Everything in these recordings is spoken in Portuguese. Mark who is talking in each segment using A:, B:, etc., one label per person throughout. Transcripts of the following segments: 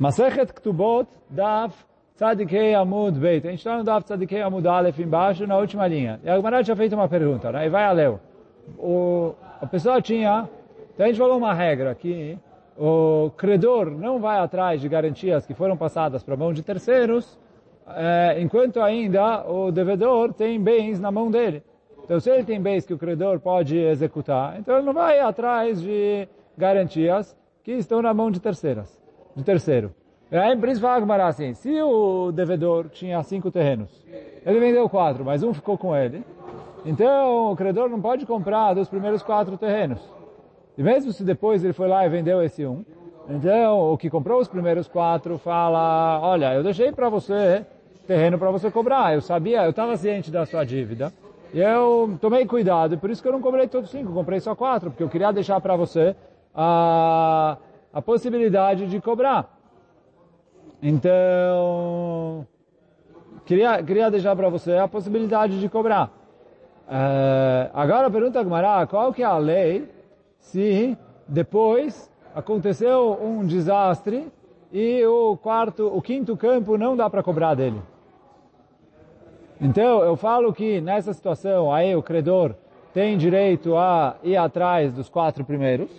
A: Masechet Ktubot, Daf Tzadikei Amud Beit. A gente está no Daf Tzadikei Amud Aleph embaixo, na última linha. E a Gemara tinha feito uma pergunta, né? E vai a Leu. O, a pessoa tinha... Então a gente falou uma regra que o credor não vai atrás de garantias que foram passadas para a mão de terceiros, é, enquanto ainda o devedor tem bens na mão dele. Então se ele tem bens que o credor pode executar, então ele não vai atrás de garantias que estão na mão de terceiras, de terceiro. Aí, por isso fala assim, se o devedor tinha cinco terrenos, ele vendeu quatro, mas um ficou com ele, então o credor não pode comprar dos primeiros quatro terrenos. E mesmo se depois ele foi lá e vendeu esse um, então o que comprou os primeiros quatro fala, olha, eu deixei para você terreno para você cobrar, eu sabia, eu estava ciente da sua dívida, e eu tomei cuidado, por isso que eu não cobrei todos cinco, comprei só quatro, porque eu queria deixar para você a, a possibilidade de cobrar. Então, queria, queria deixar para você a possibilidade de cobrar. Uh, agora pergunta a qual que é a lei se depois aconteceu um desastre e o quarto, o quinto campo não dá para cobrar dele? Então, eu falo que nessa situação, aí o credor tem direito a ir atrás dos quatro primeiros,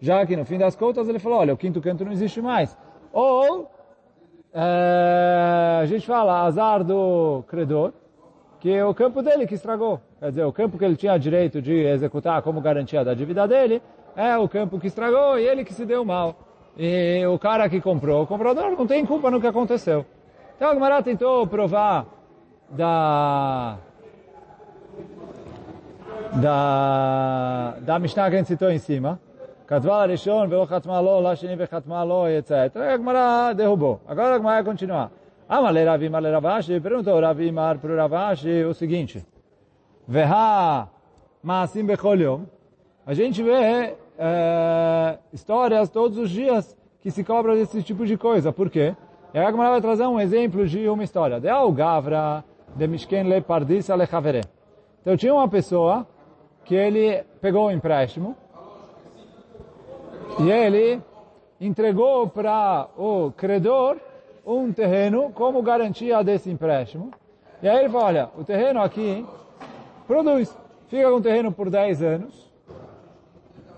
A: já que no fim das contas ele falou, olha, o quinto canto não existe mais. Ou é, a gente fala azar do credor, que é o campo dele que estragou. Quer dizer, o campo que ele tinha direito de executar como garantia da dívida dele, é o campo que estragou e ele que se deu mal. E o cara que comprou, o comprador não tem culpa no que aconteceu. Então a Gemara tentou provar da da da Mishnah que a gente citou em cima, Katma Rishon, Velo Katma Lo, Lashini Vekatma Lo, etc. A Gemara derrubou. Agora a Gemara vai continuar. Amale Ravimar Ravashi, perguntou Ravimar para o Ravashi o seguinte. Veha Maasim Becholiom. A gente vê é, histórias todos os dias que se cobra desse tipo de coisa. Por quê? E a Gemara vai trazer um exemplo de uma história. De Algavra, de Mishken Le Pardis Ale Então tinha uma pessoa que ele pegou o um empréstimo e ele entregou para o credor um terreno como garantia desse empréstimo. E aí ele falou, olha, o terreno aqui produz. Fica com o terreno por 10 anos.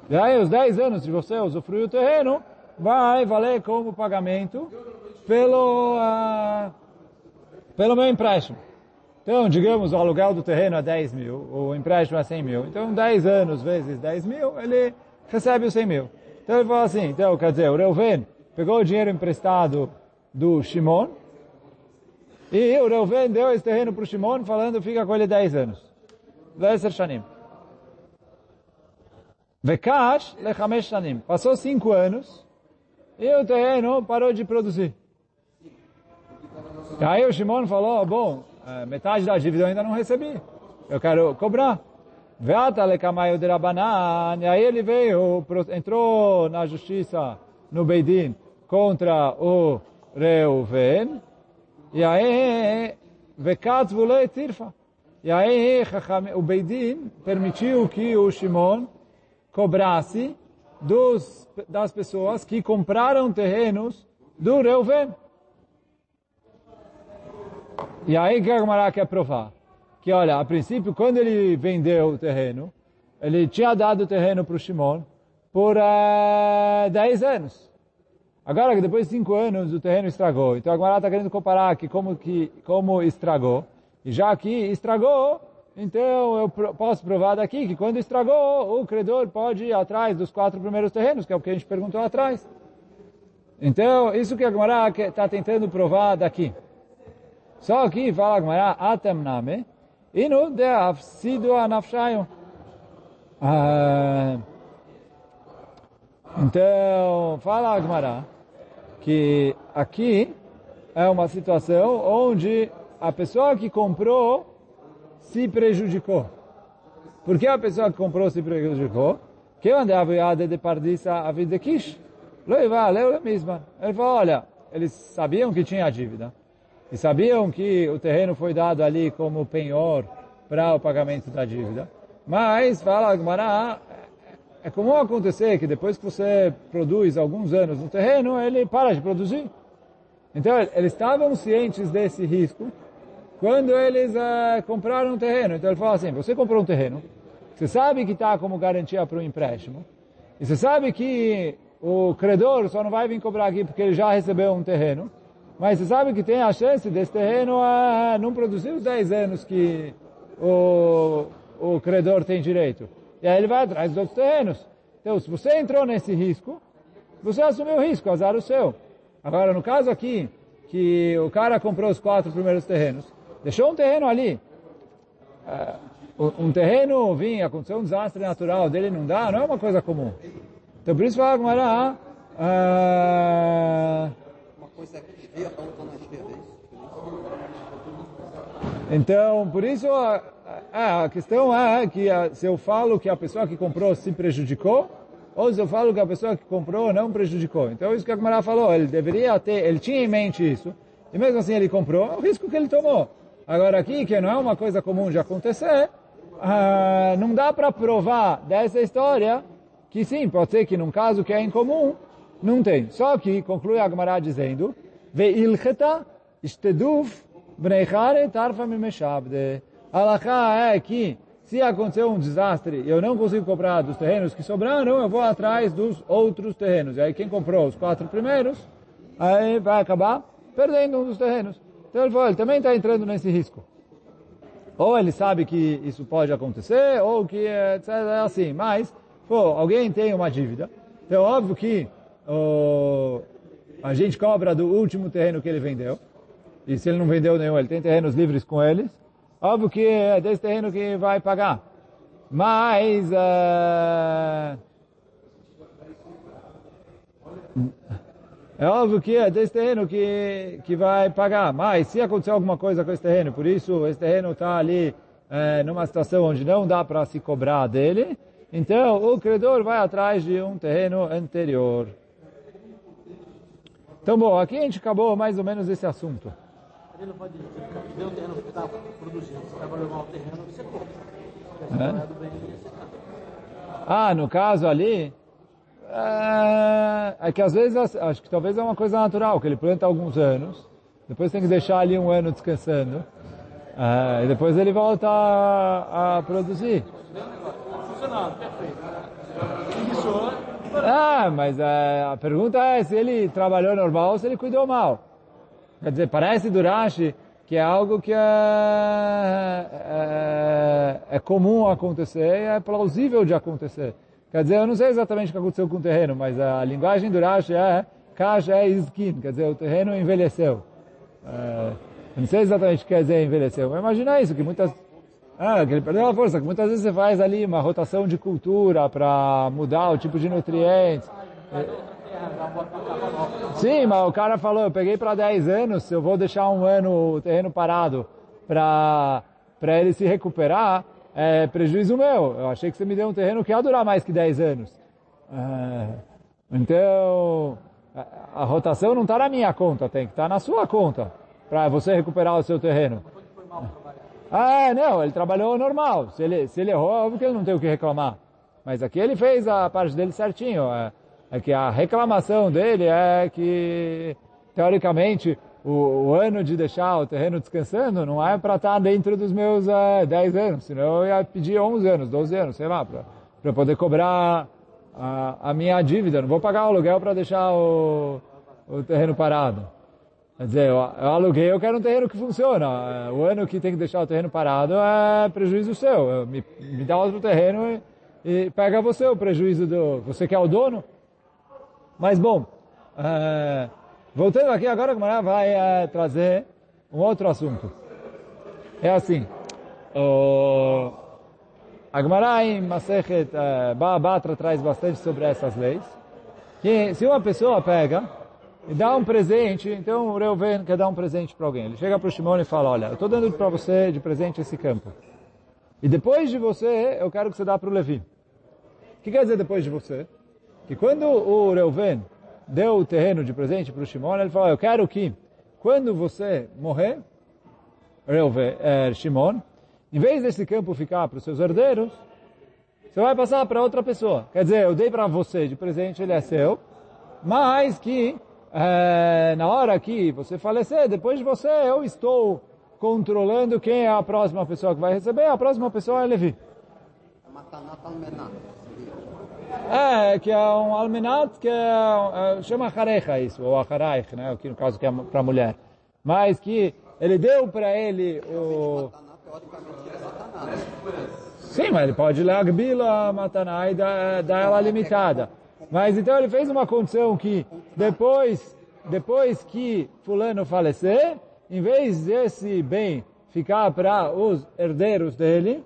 A: E aí os 10 anos de você usufruir o terreno vai valer como pagamento pelo, uh, pelo meu empréstimo. Então, digamos, o aluguel do terreno é 10 mil, o empréstimo é 100 mil. Então, 10 anos vezes 10 mil, ele recebe os 100 mil. Então ele falou assim, então quer dizer, o Reuven pegou o dinheiro emprestado do Shimon e o Reuven deu esse terreno para o Shimon falando fica com ele 10 anos. 10 shanim. Vekash lechamesh shanim. Passou 5 anos e o terreno parou de produzir. E aí o Shimon falou, bom, eh, metade da dívida eu ainda não recebi. Eu quero cobrar. Veata lekamayo de Rabanan, e aí ele veio, entrou na justiça no Beidin contra o Reuven, e aí, vekatz vulei tirfa. E aí o Beidin permitiu que o Shimon cobrasse dos, das pessoas que compraram terrenos do Reuven. E aí Gemara quer provar? Que, olha, a princípio, quando ele vendeu o terreno, ele tinha dado o terreno para o Shimon por uh, eh, 10 anos. Agora, depois de 5 anos, o terreno estragou. Então, agora está querendo comparar aqui como, que, como estragou. E já que estragou, então eu posso provar daqui que quando estragou, o credor pode ir atrás dos quatro primeiros terrenos, que é o que a gente perguntou atrás. Então, isso que a Gemara está tentando provar daqui. Só que fala a Gemara, atem name, Inu de afsido anafshayo. Ah, então, fala Agmará que aqui é uma situação onde a pessoa que comprou se prejudicou. Por que a pessoa que comprou se prejudicou? Que andava de pardissa a vida kish. Ele falou, olha, eles sabiam que tinha dívida. E sabiam que o terreno foi dado ali como penhor para o pagamento da dívida. Mas, fala Agmará, é comum acontecer que depois que você produz alguns anos no terreno, ele para de produzir. Então, eles estavam cientes desse risco quando eles uh, compraram um terreno. Então, ele falou assim, você comprou um terreno, você sabe que está como garantia para o empréstimo, e você sabe que o credor só não vai vir cobrar aqui porque ele já recebeu um terreno, mas você sabe que tem a chance desse terreno uh, não produzir os 10 anos que o, o credor tem direito. E aí ele vai atrás dos outros terrenos. Então, se você entrou nesse risco, você assumiu o risco, azar o seu. Agora, no caso aqui, que o cara comprou os quatro primeiros terrenos, deixou um terreno ali. Uh, um terreno vinha, aconteceu um desastre natural, dele não dá, não é uma coisa comum. Então, por isso fala ela, uh, uma coisa que então, por isso, a, a, a questão é que a, se eu falo que a pessoa que comprou se prejudicou, ou se eu falo que a pessoa que comprou não prejudicou. Então, isso que a Gamara falou, ele deveria ter, ele tinha em mente isso, e mesmo assim ele comprou, é o risco que ele tomou. Agora aqui, que não é uma coisa comum de acontecer, ah, não dá para provar dessa história que sim, pode ser que num caso que é incomum, não tem. Só que, conclui a Gemara dizendo, Ve'ilcheta isteduf bneichare tarfa mimeshabde. Alachá é que se acontecer um desastre eu não consigo comprar dos terrenos que sobraram, eu vou atrás dos outros terrenos. E aí quem comprou os quatro primeiros, aí vai acabar perdendo um dos terrenos. Então ele falou, ele também está entrando nesse risco. Ou ele sabe que isso pode acontecer, ou que etc. É assim. Mas, pô, alguém tem uma dívida. Então, óbvio que oh, a gente cobra do último terreno que ele vendeu. E se ele não vendeu nenhum, ele tem terrenos livres com eles. Óbvio que é desse terreno que vai pagar. Mas... Uh, é óbvio que é desse terreno que, que vai pagar. Mas se acontecer alguma coisa com esse terreno, por isso esse terreno está ali é, numa situação onde não dá para se cobrar dele, então o credor vai atrás de um terreno anterior. Então, bom, aqui a gente acabou mais ou menos esse assunto ele não pode ver o terreno que está produzindo. Trabalhou mal o terreno, você compra. Bem, ah, no caso ali, é, é, que às vezes, acho que talvez é uma coisa natural, que ele planta alguns anos, depois tem que deixar ali um ano descansando, é, e depois ele volta a, a produzir. Funcionando, perfeito. Ah, mas é, a pergunta é se ele trabalhou normal ou se ele cuidou mal. Quer dizer, parece do Rashi que é algo que é, é, é comum acontecer e é plausível de acontecer. Quer dizer, eu não sei exatamente o que aconteceu com o terreno, mas a linguagem do Rashi é Kash é iskin, quer dizer, o terreno envelheceu. É, não sei exatamente o que quer dizer envelheceu, mas imagina isso, que muitas... Ah, que ele perdeu a força, muitas vezes você faz ali uma rotação de cultura para mudar o tipo de nutrientes. Sim, mas o cara falou, eu peguei para 10 anos, eu vou deixar um ano o terreno parado para para ele se recuperar, é prejuízo meu. Eu achei que você me deu um terreno que ia durar mais que 10 anos. É, então, a, a rotação não está na minha conta, tem que estar tá na sua conta, para você recuperar o seu terreno. Ah, não, ele trabalhou normal. Se ele, se ele errou, óbvio que ele não tem o que reclamar. Mas aqui ele fez a parte dele certinho. É, é que a reclamação dele é que, teoricamente, o, o ano de deixar o terreno descansando não é para estar tá dentro dos meus é, 10 anos, senão eu ia pedir 11 anos, 12 anos, sei lá, para poder cobrar a, a, minha dívida. Não vou pagar o aluguel para deixar o, o terreno parado. Quer dizer, eu, eu aluguei, eu quero um terreno que funciona. O ano que tem que deixar o terreno parado é prejuízo seu. Me, me dá outro terreno e, e pega você o prejuízo do... Você que é o dono, mas bom, uh, voltando aqui agora, a Gemara vai uh, trazer um outro assunto. É assim, uh, a Gemara em Masechet uh, Ba'abatra traz bastante sobre essas leis. Que se uma pessoa pega e dá um presente, então o Reuven quer dar um presente para alguém. Ele chega para o Shimon e fala, olha, eu estou dando para você de presente esse campo. E depois de você, eu quero que você dá para o Levi. O que quer dizer depois de você? que quando o Reuven deu o terreno de presente para o Shimon, ele falou, eu quero que quando você morrer, Reuven, é, Shimon, em vez desse campo ficar para os seus herdeiros, você vai passar para outra pessoa. Quer dizer, eu dei para você de presente, ele é seu, mas que é, na hora que você falecer, depois de você, eu estou controlando quem é a próxima pessoa que vai receber, a próxima pessoa é Levi. É, que é um almenat que é, é, chama Harecha isso, ou Haraich, né, que no caso que é para mulher. Mas que ele deu para ele o... Sim, mas ele pode ler a Mataná e dar, dar ela limitada. Mas então ele fez uma condição que depois, depois que fulano falecer, em vez desse bem ficar para os herdeiros dele,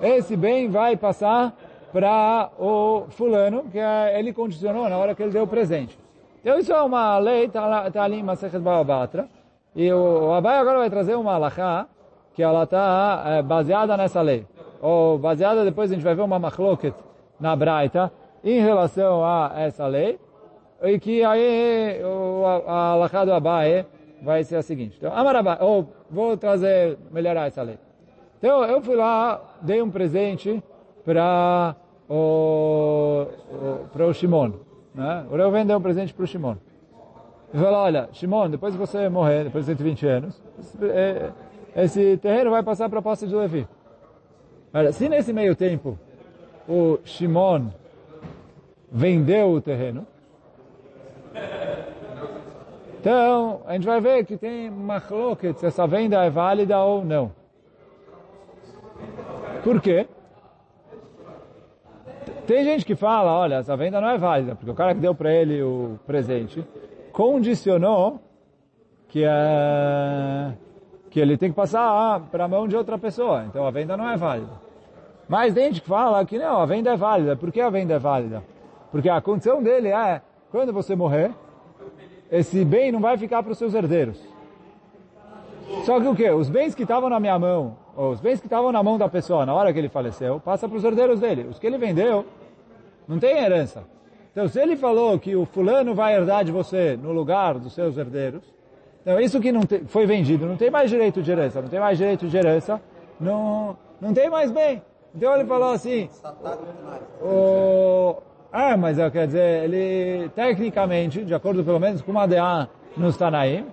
A: esse bem vai passar para o fulano, que é, ele condicionou na hora que ele deu o presente. Então isso é uma lei, está tá ali em Masechet Baobatra, e o, o Abai agora vai trazer uma alahá, que ela está é, baseada nessa lei. Ou baseada, depois a gente vai ver uma machloket na Braita, em relação a essa lei, e que aí o, a alahá do vai ser a seguinte. Então, Amarabai, ou vou trazer, melhorar essa lei. Então eu fui lá, dei um presente para o, para o Shimon. Né? O Reuven deu um presente para o Shimon. Ele falou, olha, Shimon, depois que você morrer, depois de 120 anos, é, esse terreno vai passar para a posse de Levi. Olha, se nesse meio tempo o Shimon vendeu o terreno, então a gente vai ver que tem machloket se essa venda é válida ou não. Por quê? Tem gente que fala, olha, essa venda não é válida, porque o cara que deu para ele o presente condicionou que, é, que ele tem que passar para a mão de outra pessoa. Então a venda não é válida. Mas tem gente que fala que não, a venda é válida. Por que a venda é válida? Porque a condição dele é, quando você morrer, esse bem não vai ficar para os seus herdeiros. Só que o que? Os bens que estavam na minha mão os bens que estavam na mão da pessoa na hora que ele faleceu, passa para os herdeiros dele. Os que ele vendeu, não tem herança. Então, se ele falou que o fulano vai herdar de você no lugar dos seus herdeiros, então isso que não te, foi vendido, não tem mais direito de herança, não tem mais direito de herança, não, não tem mais bem. Então ele falou assim, o, ah, mas quer dizer, ele tecnicamente, de acordo pelo menos com uma DA no Tanaim,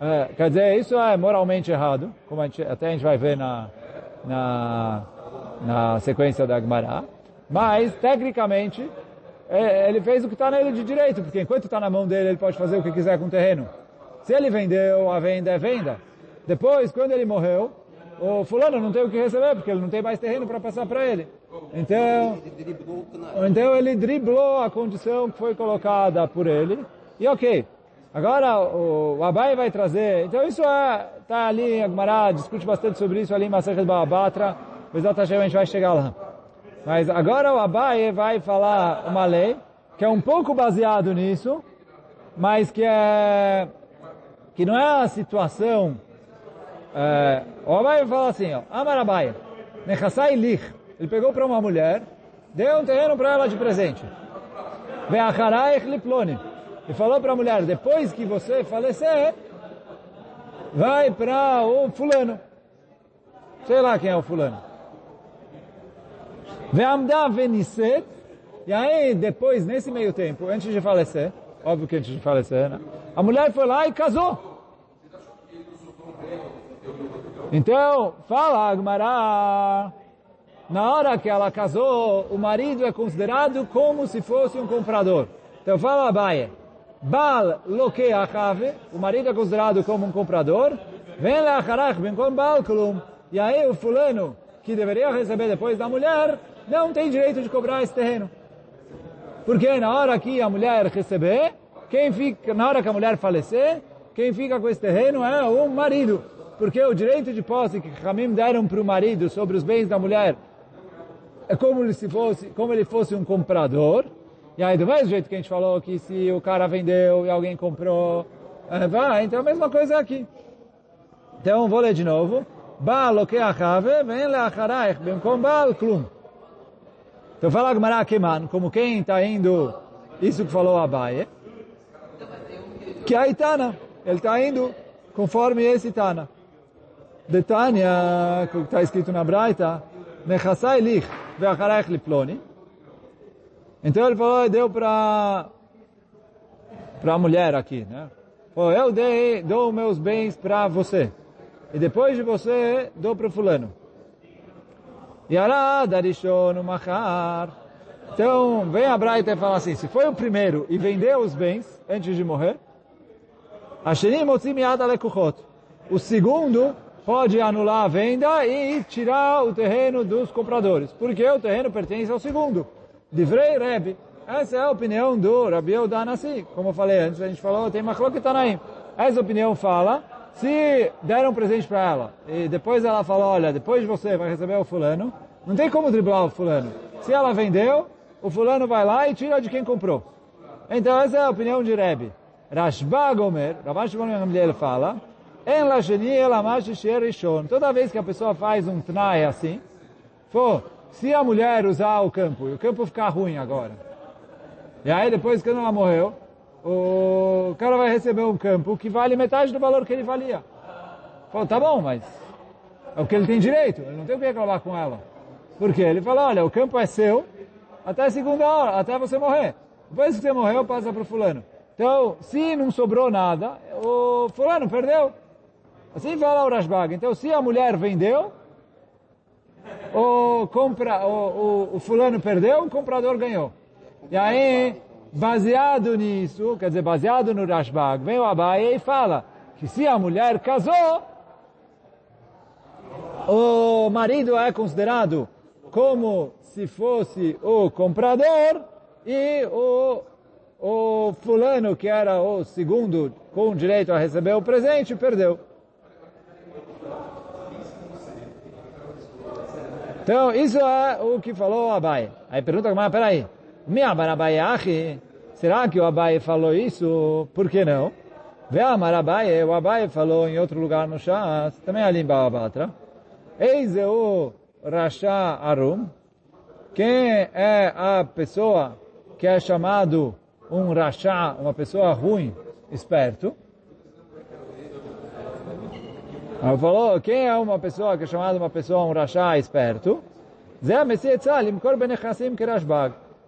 A: é, quer dizer, isso é moralmente errado, como a gente, até a gente vai ver na, na, na sequência da Gemara. Mas, tecnicamente, é, ele fez o que está nele de direito, porque enquanto está na mão dele, ele pode fazer o que quiser com o terreno. Se ele vendeu, a venda é venda. Depois, quando ele morreu, o fulano não tem o que receber, porque ele não tem mais terreno para passar para ele. Então, então ele driblou a condição que foi colocada por ele, e ok. Agora o, Abai vai trazer, então isso é, tá ali, a Gemara discute bastante sobre isso ali em Masechet Baabatra, Bezat Hashem a gente vai chegar lá. Mas agora o Abai vai falar uma lei que é um pouco baseado nisso, mas que é que não é a situação. É, o Abai vai falar assim, ó, Amar Nechassai Lich, ele pegou para uma mulher, deu um terreno para ela de presente. Ve'acharaich Liploni e falou para a mulher, depois que você falecer, vai para o fulano. Sei lá quem é o fulano. Ve'amda veniset, e aí depois, nesse meio tempo, antes de falecer, óbvio que antes de falecer, né? a mulher foi lá e casou. Então, fala Agmará, na hora que ela casou, o marido é considerado como se fosse um comprador. Então fala Abaia, Bal lokeachave, o marido é considerado como um comprador, vem lacharach ben com bal klum, e aí o fulano, que deveria receber depois da mulher, não tem direito de cobrar esse terreno. Porque na hora que a mulher receber, quem fica, na hora que a mulher falecer, quem fica com esse terreno é o marido. Porque o direito de posse que Ramim deram para o marido sobre os bens da mulher é como, se fosse, como ele fosse um comprador, e aí, do mesmo jeito que a gente falou que se o cara vendeu e alguém comprou, é, vai, então a mesma coisa aqui. Então, vou ler de novo. Baal lokeachave, vem leacharaich, bemkom baal klum. Então fala Gmará Keman, como quem está indo, isso que falou Abaye, que é Itana, ele está indo conforme esse Tana. De Tânia, que está escrito na Braita, Nechassai lich, ve'acharaich liploni, então ele falou, deu para para a mulher aqui, né? Pô, eu dei, dou meus bens para você. E depois de você, dou para fulano. Yará darishon machar. Então, vem a Braita e fala assim, se foi o primeiro e vendeu os bens antes de morrer, o segundo pode anular a venda e tirar o terreno dos compradores, porque o terreno pertence ao segundo. Divrei Rebbe. Essa é a opinião do Rabi Eudanassi. Como eu falei antes, a gente falou, tem está aí. Essa opinião fala, se deram um presente para ela, e depois ela falou, olha, depois de você vai receber o fulano, não tem como driblar o fulano. Se ela vendeu, o fulano vai lá e tira de quem comprou. Então essa é a opinião de Rebbe. Rashba Gomer, Rabash Gamliel fala, Toda vez que a pessoa faz um tnai assim, for, se a mulher usar o campo, e o campo ficar ruim agora, e aí depois que ela morreu, o cara vai receber um campo que vale metade do valor que ele valia. Falou, tá bom, mas é o que ele tem direito, ele não tem o que reclamar com ela. Por quê? Ele falou, olha, o campo é seu até a segunda hora, até você morrer. Depois que você morreu, passa para o fulano. Então, se não sobrou nada, o fulano perdeu. Assim fala o Rashbag. Então, se a mulher vendeu, o, compra, o, o, o fulano perdeu, o comprador ganhou. E aí, baseado nisso, quer dizer, baseado no Rashbag, vem o Abaye e fala que se a mulher casou, o marido é considerado como se fosse o comprador e o, o fulano, que era o segundo com direito a receber o presente, perdeu. Então, isso é o que falou Abai. Aí pergunta, mas peraí, minha Abai Achi, será que o Abai falou isso? Por que não? Vê a Marabai, o Abai falou em outro lugar no Shas, também ali em Baabatra. Eis o Rasha Arum, quem é a pessoa que é chamado um Rasha, uma pessoa ruim, esperto? Ela falou, quem é uma pessoa que é chamada uma pessoa, um rachá esperto?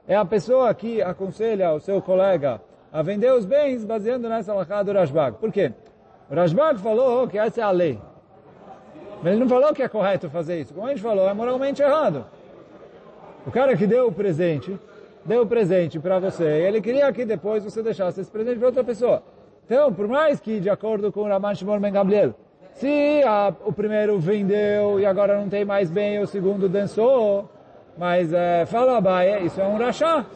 A: É a pessoa que aconselha o seu colega a vender os bens baseando nessa alahá do Rashbag. Por quê? O Rashbag falou que essa é a lei. Mas ele não falou que é correto fazer isso. Como a gente falou, é moralmente errado. O cara que deu o presente, deu o presente para você, e ele queria que depois você deixasse esse presente para outra pessoa. Então, por mais que, de acordo com o Raman Shimon Ben Gabriel, se a, o primeiro vendeu e agora não tem mais bem, o segundo dançou, mas é, fala Abaia, isso é um rachá.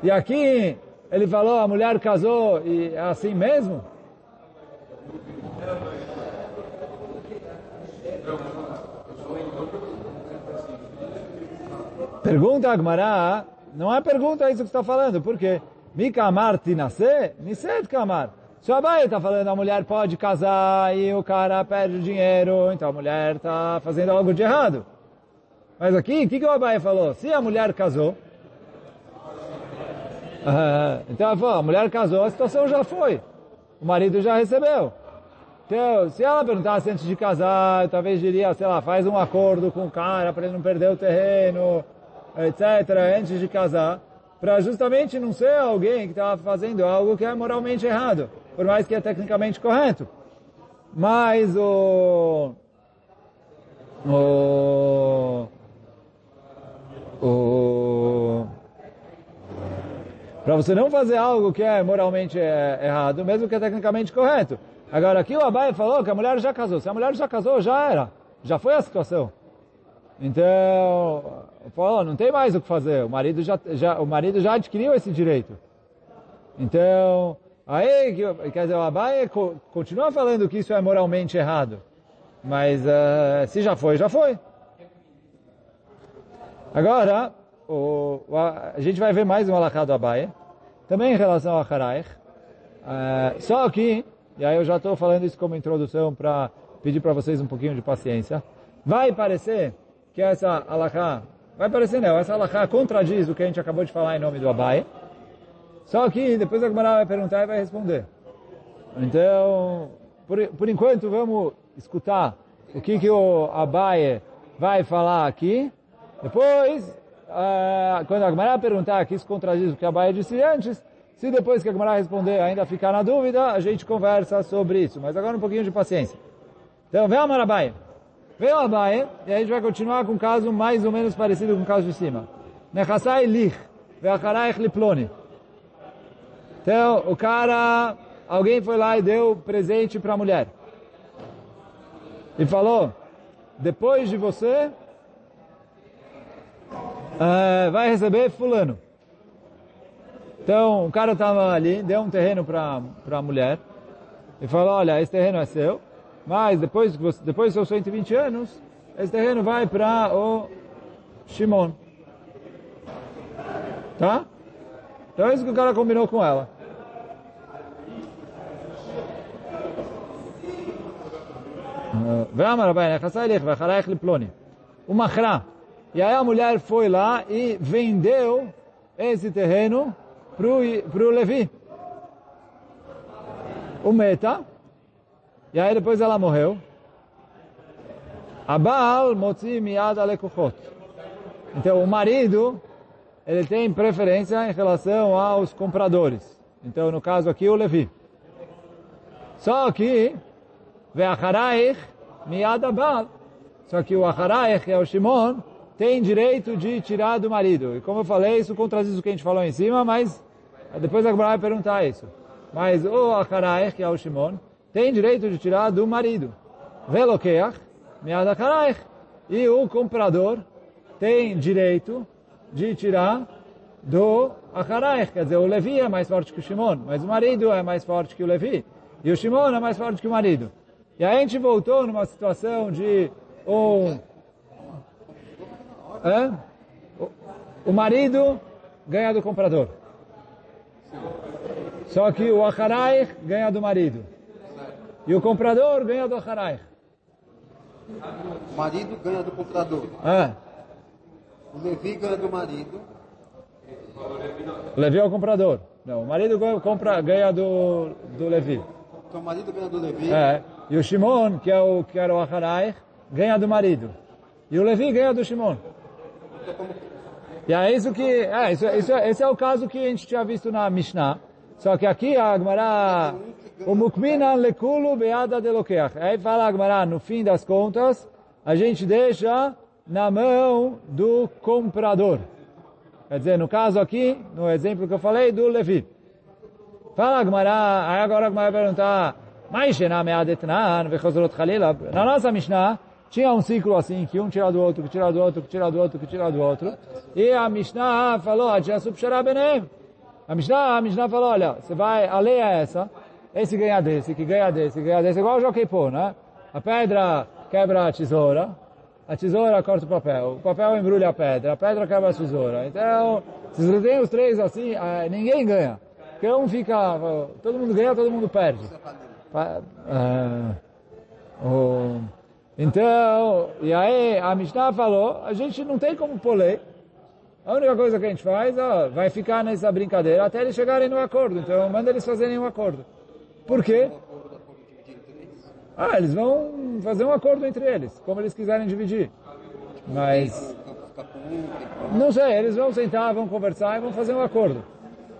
A: E aqui ele falou, a mulher casou e é assim mesmo? Pergunta Agmará, não é pergunta isso que está falando, por quê? Mika amar tinaseh, niset kamar. Se o Abai está falando a mulher pode casar e o cara perde o dinheiro, então a mulher está fazendo algo de errado. Mas aqui, o que, que o Abai falou? Se a mulher casou, uh, então ela falou, a mulher casou, a situação já foi. O marido já recebeu. Então, se ela perguntasse antes de casar, talvez diria, sei lá, faz um acordo com o cara para ele não perder o terreno, etc., antes de casar, para justamente não ser alguém que estava fazendo algo que é moralmente errado por mais que é tecnicamente correto. Mas o... o, o para você não fazer algo que é moralmente é, errado, mesmo que é tecnicamente correto. Agora aqui o Abai falou que a mulher já casou. Se a mulher já casou, já era. Já foi a situação. Então, falou, não tem mais o que fazer. O marido já, já, o marido já adquiriu esse direito. Então, Aí, quer dizer, o Abai continua falando que isso é moralmente errado. Mas uh, se já foi, já foi. Agora, o, o, a gente vai ver mais um alahá do também em relação a Haraich. Uh, só que, e aí eu já estou falando isso como introdução para pedir para vocês um pouquinho de paciência. Vai parecer que essa alahá, vai parecer não, essa alahá contradiz o que a gente acabou de falar em nome do Abai. Só que depois a Gemara vai perguntar e vai responder. Então, por, por enquanto, vamos escutar o que, que o Abaye vai falar aqui. Depois, uh, quando a Gemara perguntar que isso contradiz o que a Abaye disse antes, Se depois que a Gemara responder ainda ficar na dúvida, a gente conversa sobre isso. Mas agora um pouquinho de paciência. Então, vem a Marabai. Veio Abaye, e a gente vai continuar com um caso mais ou menos parecido com o caso de cima. Nechassai lich, ve'acharaich liploni. Então, o cara, alguém foi lá e deu presente para a mulher. E falou, depois de você, uh, vai receber fulano. Então, o cara estava ali, deu um terreno para a mulher, e falou, olha, esse terreno é seu, mas depois, depois dos seus 120 anos, esse terreno vai para o Shimon. Tá? Então é isso que o cara combinou com ela. O Machra. E aí a mulher foi lá e vendeu esse terreno para o Levi. O Meta. E aí depois ela morreu. Abal motzi miad alekuchot. Então o marido, ele tem preferência em relação aos compradores. Então no caso aqui o Levi. Só que ve'acharaich miad abal. Só que o acharaich, que é o Shimon, tem direito de tirar do marido. E como eu falei, isso contradiz o que a gente falou em cima, mas depois a Gemara vai perguntar isso. Mas o acharaich, que é o Shimon, tem direito de tirar do marido. Velokeach, miadakaraich. E o comprador tem direito de tirar do Acharaich. Quer dizer, o Levi é mais forte que o Shimon, mas o marido é mais forte que o Levi. E o Shimon é mais forte que o marido. E a gente voltou numa situação de um... É? O marido ganha do comprador. Só que o Acharaich ganha do marido. E o comprador ganha do Harai.
B: O marido ganha do comprador.
A: É.
B: O Levi ganha do marido.
A: Levi é o comprador. Não, o marido compra, ganha do, do Levi.
B: Então o marido ganha do Levi.
A: É. E o Shimon, que, é o, que era o Acharai, ganha do marido. E o Levi ganha do Shimon. E é isso que... É, isso, isso, esse é o caso que a gente tinha visto na Mishnah. Só que aqui a Agmará o mukminan lekulu beada delokeach. Aí fala Agmará, no fim das contas, a gente deixa na mão do comprador. Quer dizer, no caso aqui, no exemplo que eu falei, do Levi. Fala Agmará, aí agora Agmará vai perguntar, na nossa Mishnah, tinha um ciclo assim, que um tira do outro, que tira do outro, que tira do outro, que tira do outro. E a Mishnah falou, a Mishnah, a Mishnah falou, olha, você vai, a lei é essa, esse ganha desse, que ganha desse, que ganha desse, igual o jockey pô, né? A pedra quebra a tesoura, a tesoura corta o papel, o papel embrulha a pedra, a pedra quebra a tesoura. Então, se você tem os três assim, ah, ninguém ganha. Porque um fica, todo mundo ganha, todo mundo perde. Ah, então, e aí a Mishnah falou, a gente não tem como poler. A única coisa que a gente faz, ó, vai ficar nessa brincadeira até eles chegarem no acordo. Então, manda eles fazerem um acordo. Por quê? Ah, eles vão fazer um acordo entre eles, como eles quiserem dividir. Mas, não sei, eles vão sentar, vão conversar e vão fazer um acordo.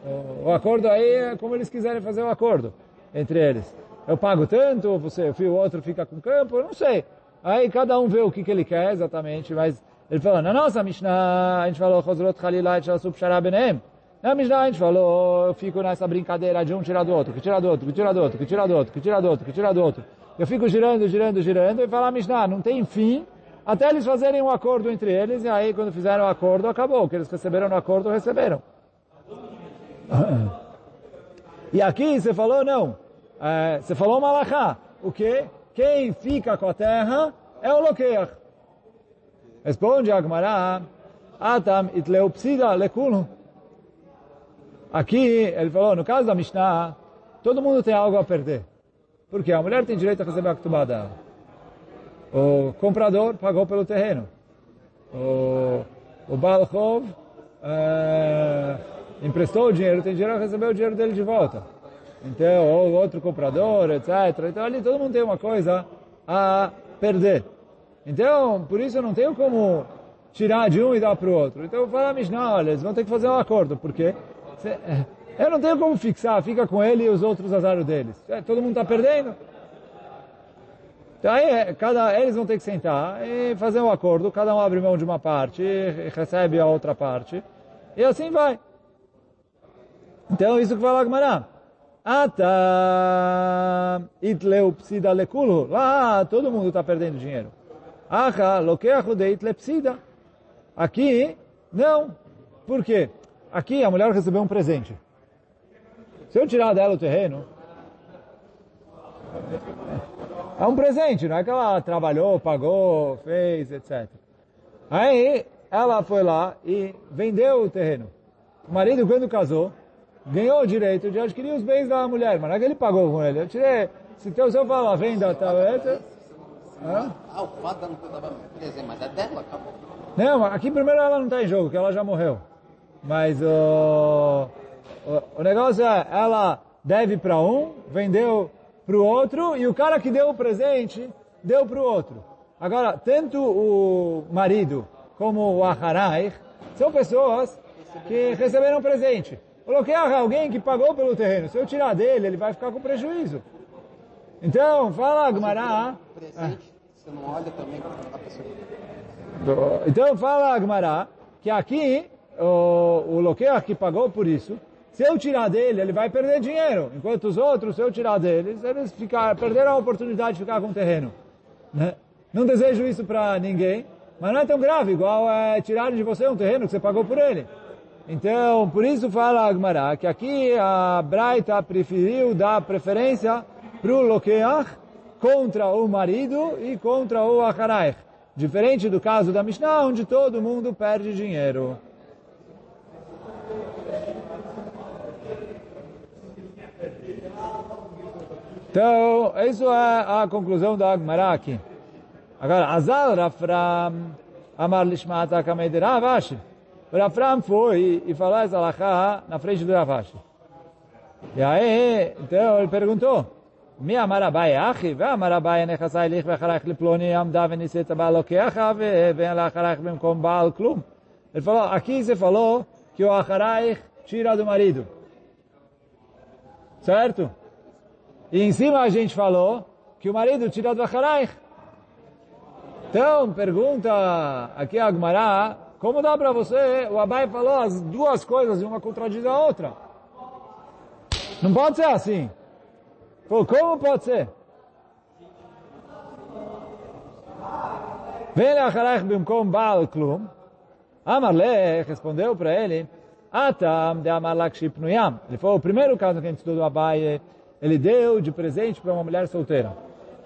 A: O, o acordo aí é como eles quiserem fazer um acordo entre eles. Eu pago tanto, você, o outro fica com campo, eu não sei. Aí cada um vê o que, que ele quer exatamente, mas ele falou, na nossa Mishnah, a gente falou, Chosrot Khalilah Shasub Sharabenem. Na Mishnah a gente falou, eu fico nessa brincadeira de um tirar do outro, que tira do outro, que tira do outro, que tira do outro, que tira do outro, que tira do outro. Eu fico girando, girando, girando, e fala Mishnah, não tem fim, até eles fazerem um acordo entre eles, e aí quando fizeram o acordo, acabou. O que eles receberam no acordo, receberam. E aqui você falou, não. É, você falou malachá. O que? Quem fica com a terra é o Lokeach. Responde Agmará, Atam itleupsida lekulu. Aqui, ele falou, no caso da Mishnah, todo mundo tem algo a perder. Porque a mulher tem direito a receber a ketubá. O comprador pagou pelo terreno. O, o Balchov é, emprestou o dinheiro, tem dinheiro a receber o dinheiro dele de volta. Então, ou outro comprador, etc. Então ali todo mundo tem uma coisa a perder. Então, por isso eu não tenho como tirar de um e dar para o outro. Então, eu falo a Mishnah, olha, eles vão ter que fazer um acordo. Por quê? Eu não tenho como fixar, fica com ele e os outros azaram deles. É, todo mundo está perdendo. Então aí, é, cada, eles vão ter que sentar e fazer um acordo, cada um abre mão de uma parte recebe a outra parte. E assim vai. Então, isso que fala Gmará. Ata itleu psida. Lá, todo mundo está perdendo dinheiro. Acha lokeachu de itle psida. Aqui, não. Por quê? Aqui a mulher recebeu um presente. Se eu tirar dela o terreno, é um presente, não é que ela trabalhou, pagou, fez, etc. Aí ela foi lá e vendeu o terreno. O marido, quando casou, ganhou o direito de adquirir os bens da mulher, mas não é que ele pagou com ele. Eu tirei, se, teu, se eu falar venda, tá,
B: Ah, o fato não estava presente, mas é dela, acabou.
A: Não, aqui primeiro ela não está em jogo, que ela já morreu. Mas o, o, o negócio é, ela deve para um, vendeu para o outro, e o cara que deu o presente, deu para o outro. Agora, tanto o marido como o Aharai são pessoas que receberam presente. Coloquei alguém que pagou pelo terreno. Se eu tirar dele, ele vai ficar com prejuízo. Então, fala Agmará.
B: Presente, você não olha também a pessoa.
A: Então, fala Agmará que aqui o, o Loqueach que pagou por isso, se eu tirar dele, ele vai perder dinheiro. Enquanto os outros, se eu tirar deles, eles ficar, perderam a oportunidade de ficar com o terreno. Né? Não desejo isso para ninguém, mas não é tão grave, igual é tirar de você um terreno que você pagou por ele. Então, por isso fala Agmará, que aqui a Braita preferiu dar preferência para o Lokeach contra o marido e contra o Acharaich. Diferente do caso da Mishnah, onde todo mundo perde dinheiro. Então, isso é a conclusão da Agmará. Agora, Azal Rafram Amar Lishmata Kamei Ravashi. O Rafram foi e falou essa alahá na frente do Ravashi. E aí, então ele perguntou, מי אמר אביי אחי? ואמר אביי נכסי לך ואחריך לפלוני עמדה וניסית בעל לוקח ואין לאחריך במקום בעל כלום. Ele falou, aqui você falou que o Acharaich tira do marido. Certo? E em cima a gente falou que o marido tira do Acharaich. Então, pergunta aqui a Agmará, como dá para você, o Abai falou as duas coisas e uma contradiz a outra. Não pode ser assim. Pô, como pode ser? Vem Acharaich bimkom Baal Klum. Amarle respondeu para ele, Atam de Amarlak Shipnuyam. Ele falou, o primeiro caso que a gente estudou do Abai, ele deu de presente para uma mulher solteira.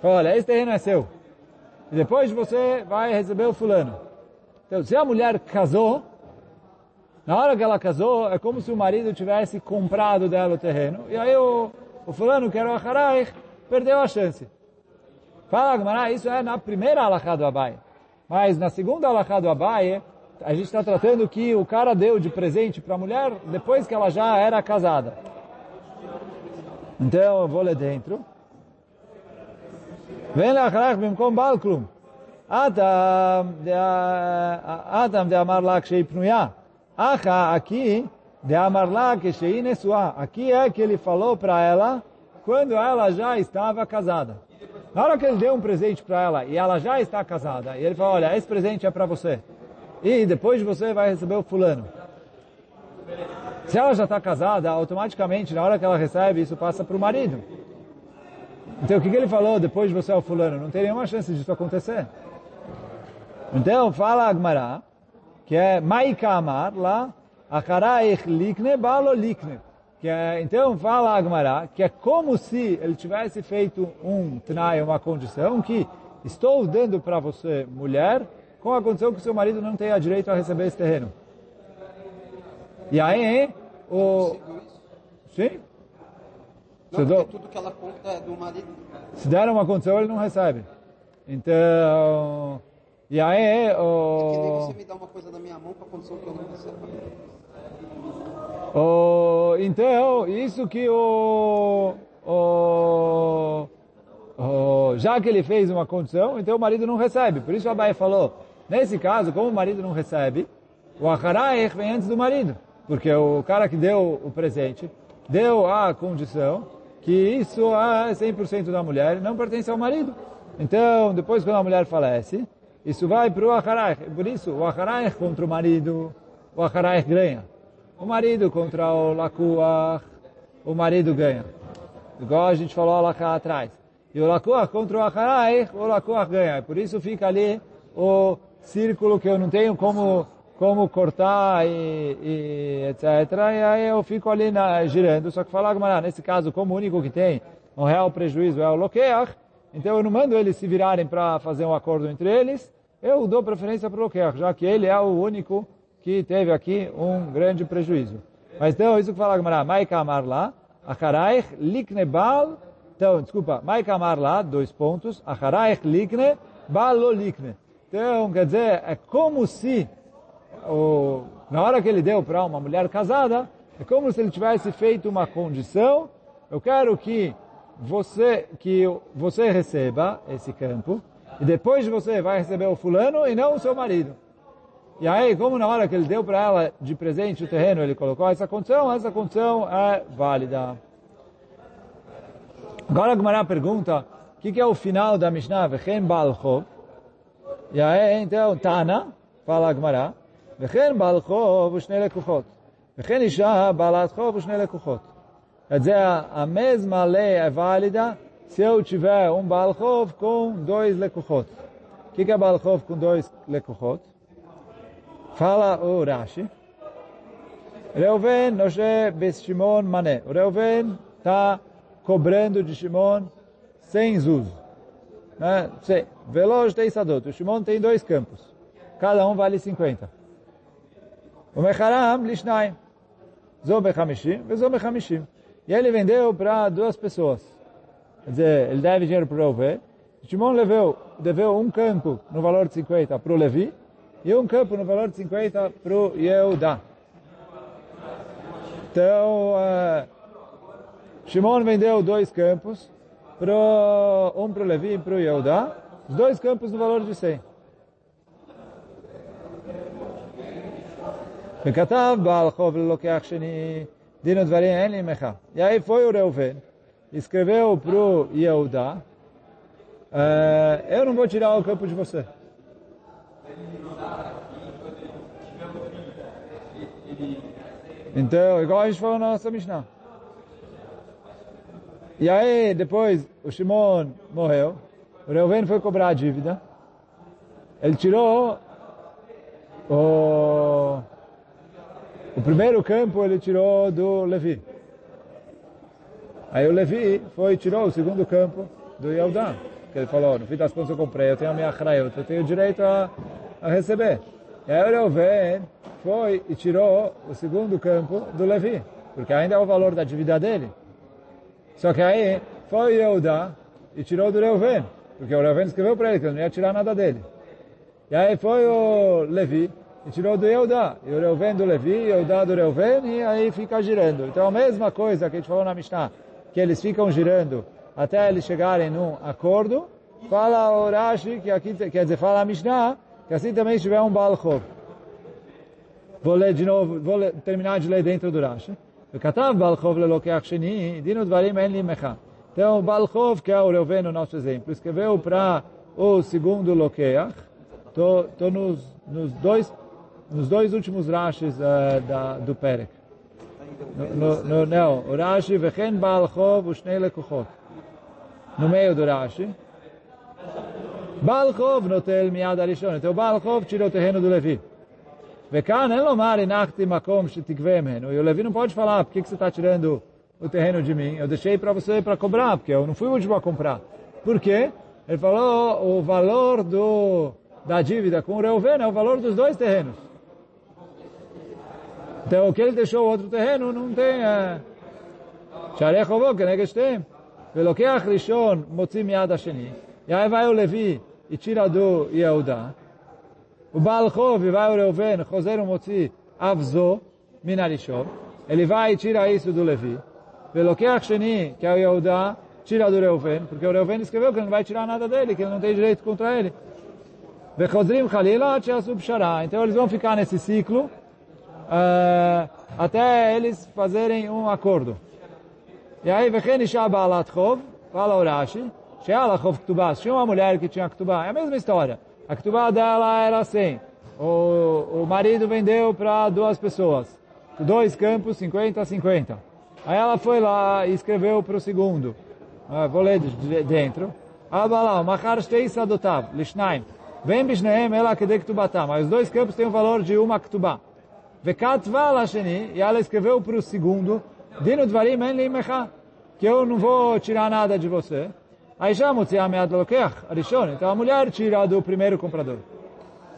A: Falou, olha, esse terreno é seu. E depois você vai receber o fulano. Então, se a mulher casou, na hora que ela casou, é como se o marido tivesse comprado dela o terreno. E aí o, o fulano que era o Acharayich perdeu a chance. Fala Agmará, isso é na primeira alahá do Abai. Mas na segunda alahá do Abai, a gente está tratando que o cara deu de presente para a mulher depois que ela já era casada. Então eu vou ler dentro. Vem lá, Acharayich, com Balclum. Adam de Amar Lakshay que Pnuya. Acha, aqui, de Amarlá Keshei Nesua. Aqui é que ele falou para ela quando ela já estava casada. Na hora que ele deu um presente para ela e ela já está casada, e ele falou, olha, esse presente é para você. E depois você vai receber o fulano. Se ela já está casada, automaticamente, na hora que ela recebe, isso passa para o marido. Então, o que, que ele falou depois de você é o fulano? Não tem nenhuma chance disso acontecer. Então, fala Agmará, que é Maika Amar, lá, Acharaich Likne, Balo Likne. Que é, então, fala Agmará, que é como se ele tivesse feito um tnai, uma condição, que estou dando para você, mulher, com a condição que seu marido não tenha direito a receber esse terreno. E aí, o... Sim?
B: Não, porque tudo que ela conta é do marido.
A: Se der uma condição, ele não recebe. Então... E aí,
B: É que
A: o...
B: você me dá uma coisa da minha mão para condição que eu não recebo.
A: o... Então, isso que o... o... o... Já que ele fez uma condição, então o marido não recebe. Por isso o Abai falou, nesse caso, como o marido não recebe, o Acharaich vem antes do marido. Porque o cara que deu o presente deu a condição que isso é 100% da mulher não pertence ao marido. Então, depois quando a mulher falece, isso vai para o Acharaich. Por isso, o Acharaich contra o marido, o Acharaich ganha. O marido contra o Lakuach, o marido ganha. Igual a gente falou lá atrás. E o Lakuach contra o Acharaich, o Lakuach ganha. Por isso fica ali o círculo que eu não tenho como como cortar e, e, etc. E aí eu fico ali na, girando. Só que falar, nesse caso, como o único que tem um real prejuízo é o Lokeach, então eu não mando eles se virarem para fazer um acordo entre eles, eu dou preferência para o Lokeach, já que ele é o único que teve aqui um grande prejuízo. Mas então, isso que fala Gmará, Maika Amar lá, Acharaich likne bal, então, desculpa, Maika Amar lá, dois pontos, Acharaich likne, bal likne. Então, quer dizer, é como se o, na hora que ele deu para uma mulher casada, é como se ele tivesse feito uma condição, eu quero que você que você receba esse campo, e depois você vai receber o fulano e não o seu marido. E aí, como na hora que ele deu para ela de presente o terreno, ele colocou ah, essa condição, essa condição é válida. Agora a gmará pergunta, o que, que, é o final da Mishnah? Vechen Balchov. E aí, então, Tana, fala a gmará. Vechen Balchov, Ushnele Kuchot. Vechen Isha, Balat Kuchot. Quer dizer, a mesma lei é válida se eu tiver um Balchov com dois Lekuchot. O que, é Balchov com dois Lekuchot? Fala o Rashi. Reuven, Noshe, Bes Shimon, Mané. O Reuven está cobrando de Shimon sem Zuz. Né? Veloz tem Sadot. O Shimon tem dois campos. Cada um vale 50. O Mecharam, Lishnaim. Zom Bechamishim, Zom Hamishim. E ele vendeu para duas pessoas. Quer dizer, ele deve dinheiro para o Reuven. Shimon leveu, deveu um campo no valor de 50 para o Levi e um campo no valor de 50 para o Yehuda. Então, uh, Shimon vendeu dois campos, pro, um para o Levi e para o Yehuda, os dois campos no valor de 100. וכתב בעל חוב ללוקח שני, E aí foi o Reuven, escreveu para o eu não vou tirar o campo de você. Então, igual a gente falou na nossa Mishnah. E aí, depois, o Shimon morreu, o Reuven foi cobrar a dívida, ele tirou o o primeiro campo ele tirou do Levi. Aí o Levi foi e tirou o segundo campo do Yehudá. Que ele falou, no fim das contas eu comprei, eu tenho a minha achrayot, eu tenho direito a, a receber. E aí o Reuven foi e tirou o segundo campo do Levi. Porque ainda é o valor da dívida dele. Só que aí foi o Yehudá e tirou do Reuven. Porque o Reuven escreveu para ele que ele não ia tirar nada dele. E aí foi o Levi e tirou do Eudá. E o Reuven do Levi, Eudá do Reuven, e aí fica girando. Então a mesma coisa que a gente falou na Mishnah, que eles ficam girando até eles chegarem num acordo, fala o Rashi, que aqui, quer dizer, fala a Mishnah, que assim também tiver um Balchov. Vou ler de novo, vou ler, terminar de ler dentro do Rashi. וכתב בלחוב ללוקח שני, דין ודברים אין לי מחה. Então, Balchov, que é o Reuven no nosso exemplo, escreveu para o segundo Lokeach, estou nos, nos dois nos dois últimos rashis uh, da, do Perek. No, no, não, o Rashi, Vechen Baal Chov, Ushnei Lekuchot. No meio do Rashi. Baal Chov notel miad arishon. Então Baal Chov tirou o terreno do Levi. וכאן אין לומר הנחתי מקום שתגבה ממנו. E o Levi não pode falar, por que, que você está tirando o terreno de mim? Eu deixei para você para cobrar, porque eu não fui o último a comprar. Por quê? Ele falou o valor do, da dívida com o Reuven é o valor dos dois terrenos. Então, o que ele deixou outro terreno não tem... É. Sharechovó, que negesh tem. Velokeach rishon motzi miad hasheni. E aí vai o Levi e tira do Yehuda. O Balchov e vai o Reuven, Choser motzi avzo min harishon. Ele vai e tira isso do Levi. Velokeach sheni, que é o Yehuda, tira do Reuven, porque o Reuven escreveu que ele não vai tirar nada dele, que ele não tem direito contra ele. Vechozrim Khalila, Tchasub Shara. Então eles vão ficar nesse ciclo uh, até eles fazerem um acordo. E aí, Vechen Isha Baalat fala Urashi, Sheala Chov tinha uma mulher que tinha Ktubah, é a mesma história. A Ktubah dela era assim, o, o marido vendeu para duas pessoas, dois campos, 50 a 50. Aí ela foi lá e escreveu para o segundo, uh, vou ler de dentro, Abalau, Machar Shtei Sadotav, Lishnaim, Vem Bishneem Ela Kedek Ktubatam, mas os dois campos têm o valor de uma Ktubah. Vekatva Lasheni, e ela escreveu para o segundo, Dino Dvarim En Limecha, que eu não vou tirar nada de você. Aí já Mutziah Mead Lokech, Arishon, então a mulher tira do primeiro comprador.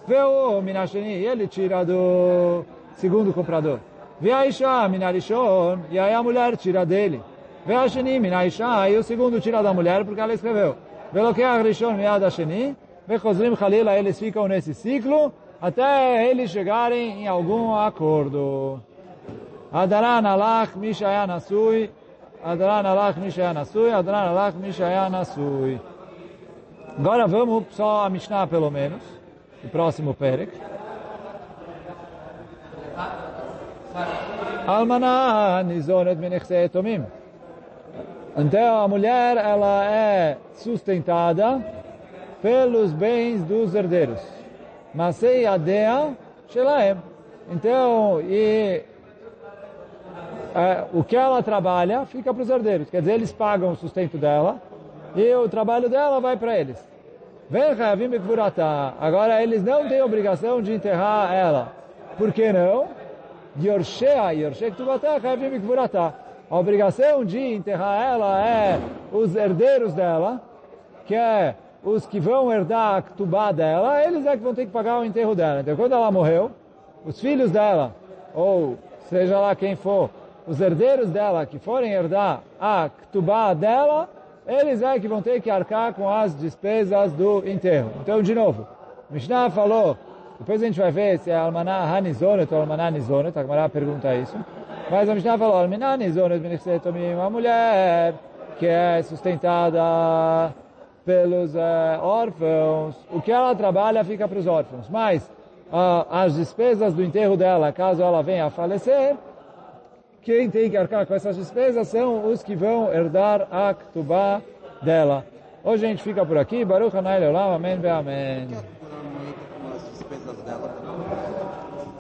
A: Veu Minasheni, e ele tira do segundo comprador. Vê a Isha Minarishon, e aí a mulher tira dele. Vê a Sheni Minaisha, e o segundo tira da mulher porque ela escreveu. Vê Lokech Rishon Mead Sheni, vê Chosrim Khalila, eles ficam nesse ciclo, até eles chegarem em algum acordo. Adaran alach mishaya nasui, Adaran alach mishaya nasui, Adaran alach mishaya nasui. Agora vamos só a Mishnah pelo menos, o próximo Perek. Almanah nizonet menechse etomim. Então a mulher ela é sustentada pelos bens dos herdeiros. Masei adea shelaem. Então, e é, o que ela trabalha fica para os herdeiros. Quer dizer, eles pagam o sustento dela e o trabalho dela vai para eles. Agora, eles não têm obrigação de enterrar ela. Por que não? Yorshea, Yorshea. A obrigação de enterrar ela é os herdeiros dela, que é os que vão herdar a Ktubá dela, eles é que vão ter que pagar o enterro dela. Então, quando ela morreu, os filhos dela, ou seja lá quem for, os herdeiros dela que forem herdar a Ktubá dela, eles é que vão ter que arcar com as despesas do enterro. Então, de novo, Mishnah falou, depois a gente vai ver se é Almaná Hanizonet ou Almaná Nizonet, a Gemara pergunta isso, mas a Mishnah falou, Almaná Nizonet, uma mulher que é sustentada pelos uh, órfãos, o que ela trabalha fica para os órfãos. Mas uh, as despesas do enterro dela, caso ela venha a falecer, quem tem que arcar com essas despesas são os que vão herdar a Ktubá dela. Hoje a gente fica por aqui. Baruch Hanai Leolam. Amém. Amém.